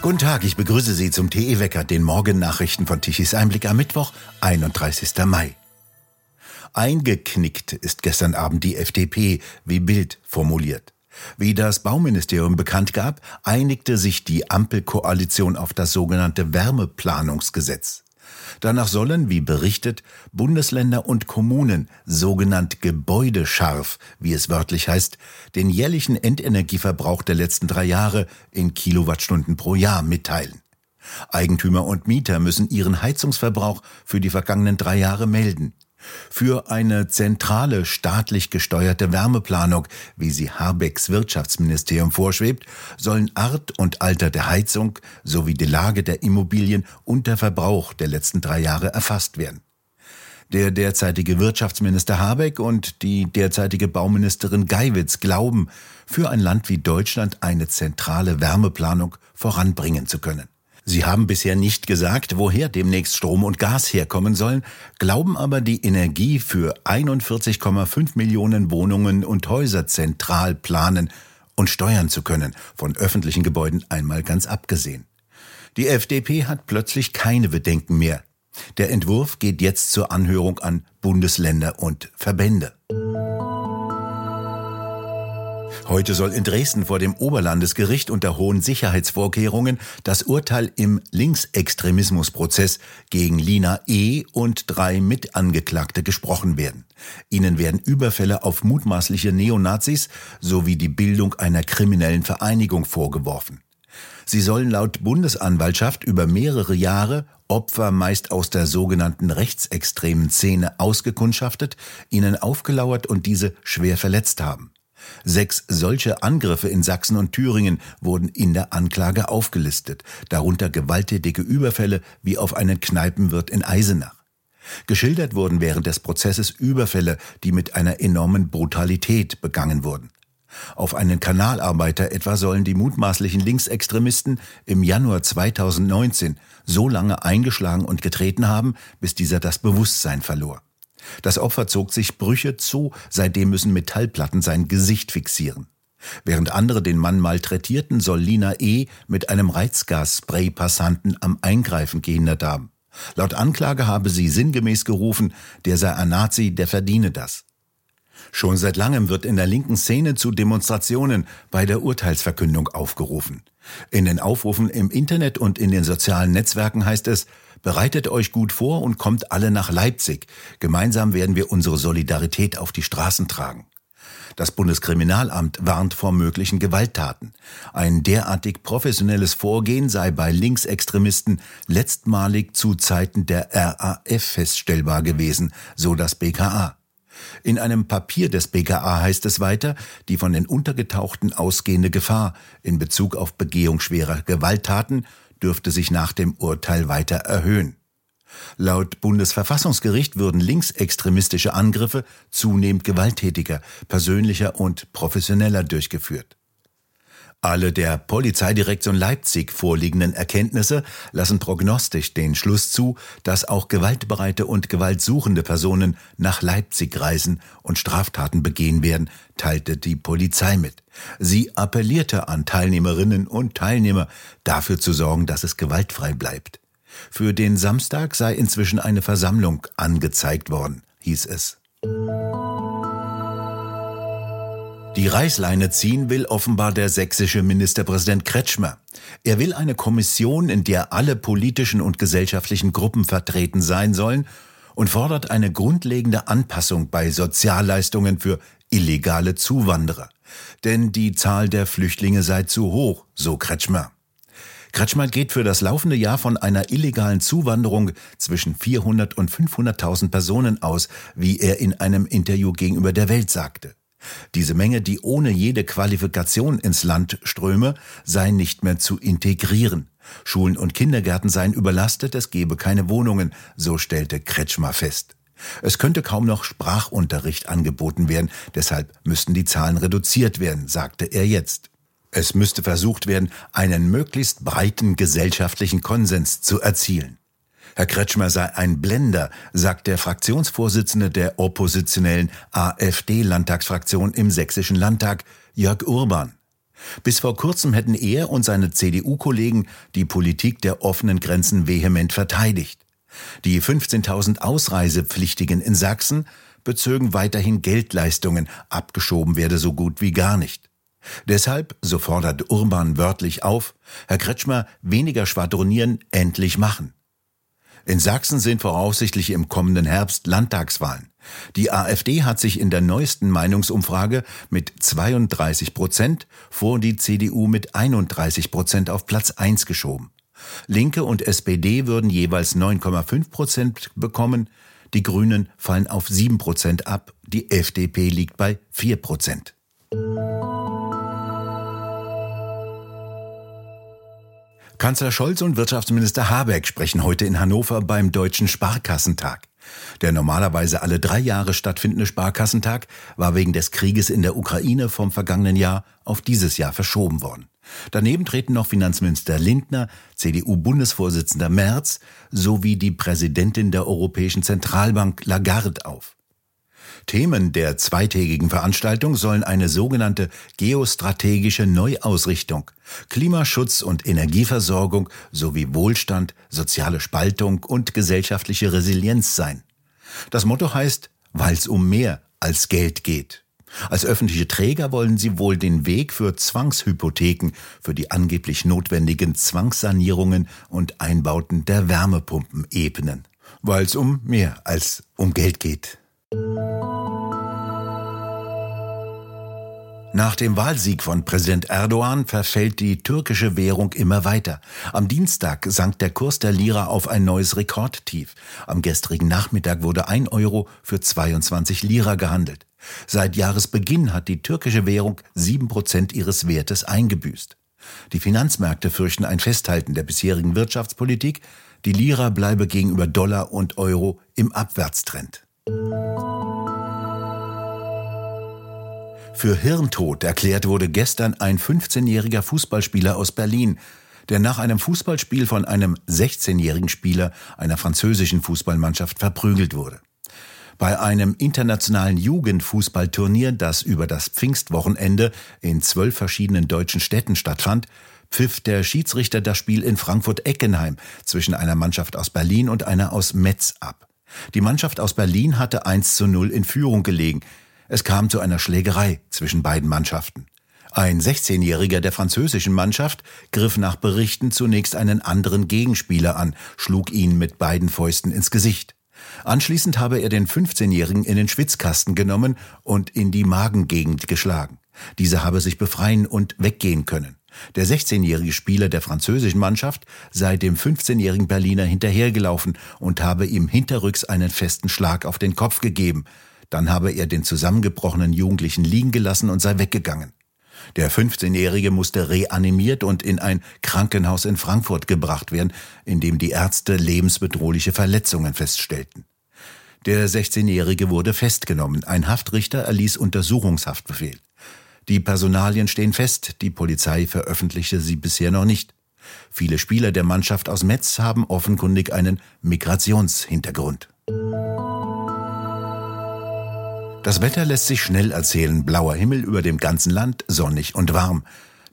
Guten Tag, ich begrüße Sie zum TE Wecker, den Morgennachrichten von Tichys Einblick am Mittwoch, 31. Mai. Eingeknickt ist gestern Abend die FDP, wie Bild formuliert. Wie das Bauministerium bekannt gab, einigte sich die Ampelkoalition auf das sogenannte Wärmeplanungsgesetz. Danach sollen, wie berichtet, Bundesländer und Kommunen, sogenannt gebäudescharf, wie es wörtlich heißt, den jährlichen Endenergieverbrauch der letzten drei Jahre in Kilowattstunden pro Jahr mitteilen. Eigentümer und Mieter müssen ihren Heizungsverbrauch für die vergangenen drei Jahre melden. Für eine zentrale staatlich gesteuerte Wärmeplanung, wie sie Habecks Wirtschaftsministerium vorschwebt, sollen Art und Alter der Heizung sowie die Lage der Immobilien und der Verbrauch der letzten drei Jahre erfasst werden. Der derzeitige Wirtschaftsminister Habeck und die derzeitige Bauministerin Geiwitz glauben, für ein Land wie Deutschland eine zentrale Wärmeplanung voranbringen zu können. Sie haben bisher nicht gesagt, woher demnächst Strom und Gas herkommen sollen, glauben aber die Energie für 41,5 Millionen Wohnungen und Häuser zentral planen und steuern zu können, von öffentlichen Gebäuden einmal ganz abgesehen. Die FDP hat plötzlich keine Bedenken mehr. Der Entwurf geht jetzt zur Anhörung an Bundesländer und Verbände. Heute soll in Dresden vor dem Oberlandesgericht unter hohen Sicherheitsvorkehrungen das Urteil im Linksextremismusprozess gegen Lina E. und drei Mitangeklagte gesprochen werden. Ihnen werden Überfälle auf mutmaßliche Neonazis sowie die Bildung einer kriminellen Vereinigung vorgeworfen. Sie sollen laut Bundesanwaltschaft über mehrere Jahre Opfer meist aus der sogenannten rechtsextremen Szene ausgekundschaftet, ihnen aufgelauert und diese schwer verletzt haben. Sechs solche Angriffe in Sachsen und Thüringen wurden in der Anklage aufgelistet, darunter gewalttätige Überfälle wie auf einen Kneipenwirt in Eisenach. Geschildert wurden während des Prozesses Überfälle, die mit einer enormen Brutalität begangen wurden. Auf einen Kanalarbeiter etwa sollen die mutmaßlichen Linksextremisten im Januar 2019 so lange eingeschlagen und getreten haben, bis dieser das Bewusstsein verlor. Das Opfer zog sich Brüche zu, seitdem müssen Metallplatten sein Gesicht fixieren. Während andere den Mann malträtierten, soll Lina E. mit einem Reizgasspray Passanten am Eingreifen gehindert haben. Laut Anklage habe sie sinngemäß gerufen, der sei ein Nazi, der verdiene das. Schon seit langem wird in der linken Szene zu Demonstrationen bei der Urteilsverkündung aufgerufen. In den Aufrufen im Internet und in den sozialen Netzwerken heißt es, bereitet euch gut vor und kommt alle nach Leipzig. Gemeinsam werden wir unsere Solidarität auf die Straßen tragen. Das Bundeskriminalamt warnt vor möglichen Gewalttaten. Ein derartig professionelles Vorgehen sei bei Linksextremisten letztmalig zu Zeiten der RAF feststellbar gewesen, so das BKA. In einem Papier des BKA heißt es weiter, die von den Untergetauchten ausgehende Gefahr in Bezug auf Begehung schwerer Gewalttaten dürfte sich nach dem Urteil weiter erhöhen. Laut Bundesverfassungsgericht würden linksextremistische Angriffe zunehmend gewalttätiger, persönlicher und professioneller durchgeführt. Alle der Polizeidirektion Leipzig vorliegenden Erkenntnisse lassen prognostisch den Schluss zu, dass auch gewaltbereite und gewaltsuchende Personen nach Leipzig reisen und Straftaten begehen werden, teilte die Polizei mit. Sie appellierte an Teilnehmerinnen und Teilnehmer, dafür zu sorgen, dass es gewaltfrei bleibt. Für den Samstag sei inzwischen eine Versammlung angezeigt worden, hieß es. Die Reißleine ziehen will offenbar der sächsische Ministerpräsident Kretschmer. Er will eine Kommission, in der alle politischen und gesellschaftlichen Gruppen vertreten sein sollen und fordert eine grundlegende Anpassung bei Sozialleistungen für illegale Zuwanderer. Denn die Zahl der Flüchtlinge sei zu hoch, so Kretschmer. Kretschmer geht für das laufende Jahr von einer illegalen Zuwanderung zwischen 400 und 500.000 Personen aus, wie er in einem Interview gegenüber der Welt sagte. Diese Menge, die ohne jede Qualifikation ins Land ströme, sei nicht mehr zu integrieren. Schulen und Kindergärten seien überlastet, es gebe keine Wohnungen, so stellte Kretschmer fest. Es könnte kaum noch Sprachunterricht angeboten werden, deshalb müssten die Zahlen reduziert werden, sagte er jetzt. Es müsste versucht werden, einen möglichst breiten gesellschaftlichen Konsens zu erzielen. Herr Kretschmer sei ein Blender, sagt der Fraktionsvorsitzende der oppositionellen AfD-Landtagsfraktion im Sächsischen Landtag, Jörg Urban. Bis vor kurzem hätten er und seine CDU-Kollegen die Politik der offenen Grenzen vehement verteidigt. Die 15.000 Ausreisepflichtigen in Sachsen bezögen weiterhin Geldleistungen, abgeschoben werde so gut wie gar nicht. Deshalb, so fordert Urban wörtlich auf, Herr Kretschmer weniger schwadronieren, endlich machen. In Sachsen sind voraussichtlich im kommenden Herbst Landtagswahlen. Die AfD hat sich in der neuesten Meinungsumfrage mit 32 Prozent vor die CDU mit 31 Prozent auf Platz 1 geschoben. Linke und SPD würden jeweils 9,5 Prozent bekommen, die Grünen fallen auf 7 Prozent ab, die FDP liegt bei 4 Prozent. Kanzler Scholz und Wirtschaftsminister Habeck sprechen heute in Hannover beim Deutschen Sparkassentag. Der normalerweise alle drei Jahre stattfindende Sparkassentag war wegen des Krieges in der Ukraine vom vergangenen Jahr auf dieses Jahr verschoben worden. Daneben treten noch Finanzminister Lindner, CDU-Bundesvorsitzender Merz sowie die Präsidentin der Europäischen Zentralbank Lagarde auf. Themen der zweitägigen Veranstaltung sollen eine sogenannte geostrategische Neuausrichtung, Klimaschutz und Energieversorgung sowie Wohlstand, soziale Spaltung und gesellschaftliche Resilienz sein. Das Motto heißt, weil es um mehr als Geld geht. Als öffentliche Träger wollen sie wohl den Weg für Zwangshypotheken, für die angeblich notwendigen Zwangssanierungen und Einbauten der Wärmepumpen ebnen. Weil es um mehr als um Geld geht. Nach dem Wahlsieg von Präsident Erdogan verfällt die türkische Währung immer weiter. Am Dienstag sank der Kurs der Lira auf ein neues Rekordtief. Am gestrigen Nachmittag wurde ein Euro für 22 Lira gehandelt. Seit Jahresbeginn hat die türkische Währung sieben Prozent ihres Wertes eingebüßt. Die Finanzmärkte fürchten ein Festhalten der bisherigen Wirtschaftspolitik. Die Lira bleibe gegenüber Dollar und Euro im Abwärtstrend. Für Hirntod erklärt wurde gestern ein 15-jähriger Fußballspieler aus Berlin, der nach einem Fußballspiel von einem 16-jährigen Spieler einer französischen Fußballmannschaft verprügelt wurde. Bei einem internationalen Jugendfußballturnier, das über das Pfingstwochenende in zwölf verschiedenen deutschen Städten stattfand, pfiff der Schiedsrichter das Spiel in Frankfurt-Eckenheim zwischen einer Mannschaft aus Berlin und einer aus Metz ab. Die Mannschaft aus Berlin hatte 1 zu 0 in Führung gelegen. Es kam zu einer Schlägerei zwischen beiden Mannschaften. Ein 16-Jähriger der französischen Mannschaft griff nach Berichten zunächst einen anderen Gegenspieler an, schlug ihn mit beiden Fäusten ins Gesicht. Anschließend habe er den 15-Jährigen in den Schwitzkasten genommen und in die Magengegend geschlagen. Dieser habe sich befreien und weggehen können. Der 16-jährige Spieler der französischen Mannschaft sei dem 15-jährigen Berliner hinterhergelaufen und habe ihm hinterrücks einen festen Schlag auf den Kopf gegeben. Dann habe er den zusammengebrochenen Jugendlichen liegen gelassen und sei weggegangen. Der 15-Jährige musste reanimiert und in ein Krankenhaus in Frankfurt gebracht werden, in dem die Ärzte lebensbedrohliche Verletzungen feststellten. Der 16-Jährige wurde festgenommen. Ein Haftrichter erließ Untersuchungshaftbefehl. Die Personalien stehen fest, die Polizei veröffentlichte sie bisher noch nicht. Viele Spieler der Mannschaft aus Metz haben offenkundig einen Migrationshintergrund. Das Wetter lässt sich schnell erzählen. Blauer Himmel über dem ganzen Land, sonnig und warm.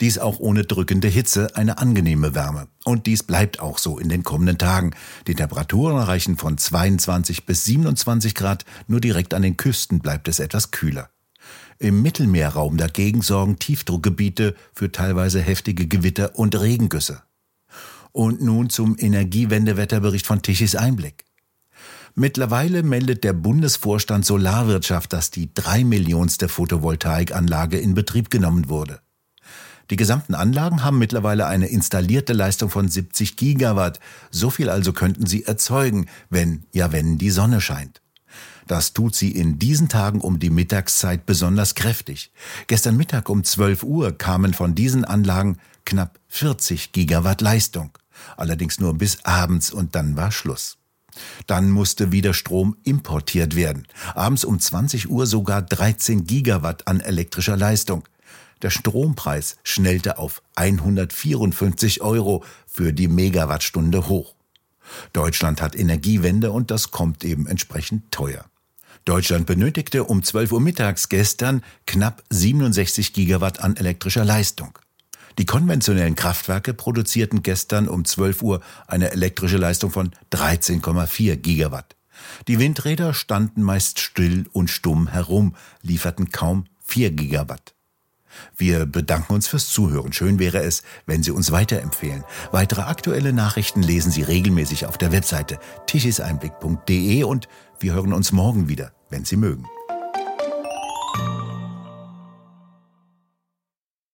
Dies auch ohne drückende Hitze, eine angenehme Wärme. Und dies bleibt auch so in den kommenden Tagen. Die Temperaturen reichen von 22 bis 27 Grad, nur direkt an den Küsten bleibt es etwas kühler. Im Mittelmeerraum dagegen sorgen Tiefdruckgebiete für teilweise heftige Gewitter und Regengüsse. Und nun zum Energiewendewetterbericht von Tichys Einblick. Mittlerweile meldet der Bundesvorstand Solarwirtschaft, dass die drei Millionste Photovoltaikanlage in Betrieb genommen wurde. Die gesamten Anlagen haben mittlerweile eine installierte Leistung von 70 Gigawatt. So viel also könnten sie erzeugen, wenn, ja wenn die Sonne scheint. Das tut sie in diesen Tagen um die Mittagszeit besonders kräftig. Gestern Mittag um 12 Uhr kamen von diesen Anlagen knapp 40 Gigawatt Leistung. Allerdings nur bis abends und dann war Schluss. Dann musste wieder Strom importiert werden. Abends um 20 Uhr sogar 13 Gigawatt an elektrischer Leistung. Der Strompreis schnellte auf 154 Euro für die Megawattstunde hoch. Deutschland hat Energiewende und das kommt eben entsprechend teuer. Deutschland benötigte um 12 Uhr mittags gestern knapp 67 Gigawatt an elektrischer Leistung. Die konventionellen Kraftwerke produzierten gestern um 12 Uhr eine elektrische Leistung von 13,4 Gigawatt. Die Windräder standen meist still und stumm herum, lieferten kaum 4 Gigawatt. Wir bedanken uns fürs Zuhören. Schön wäre es, wenn Sie uns weiterempfehlen. Weitere aktuelle Nachrichten lesen Sie regelmäßig auf der Webseite tischiseinblick.de und wir hören uns morgen wieder, wenn Sie mögen.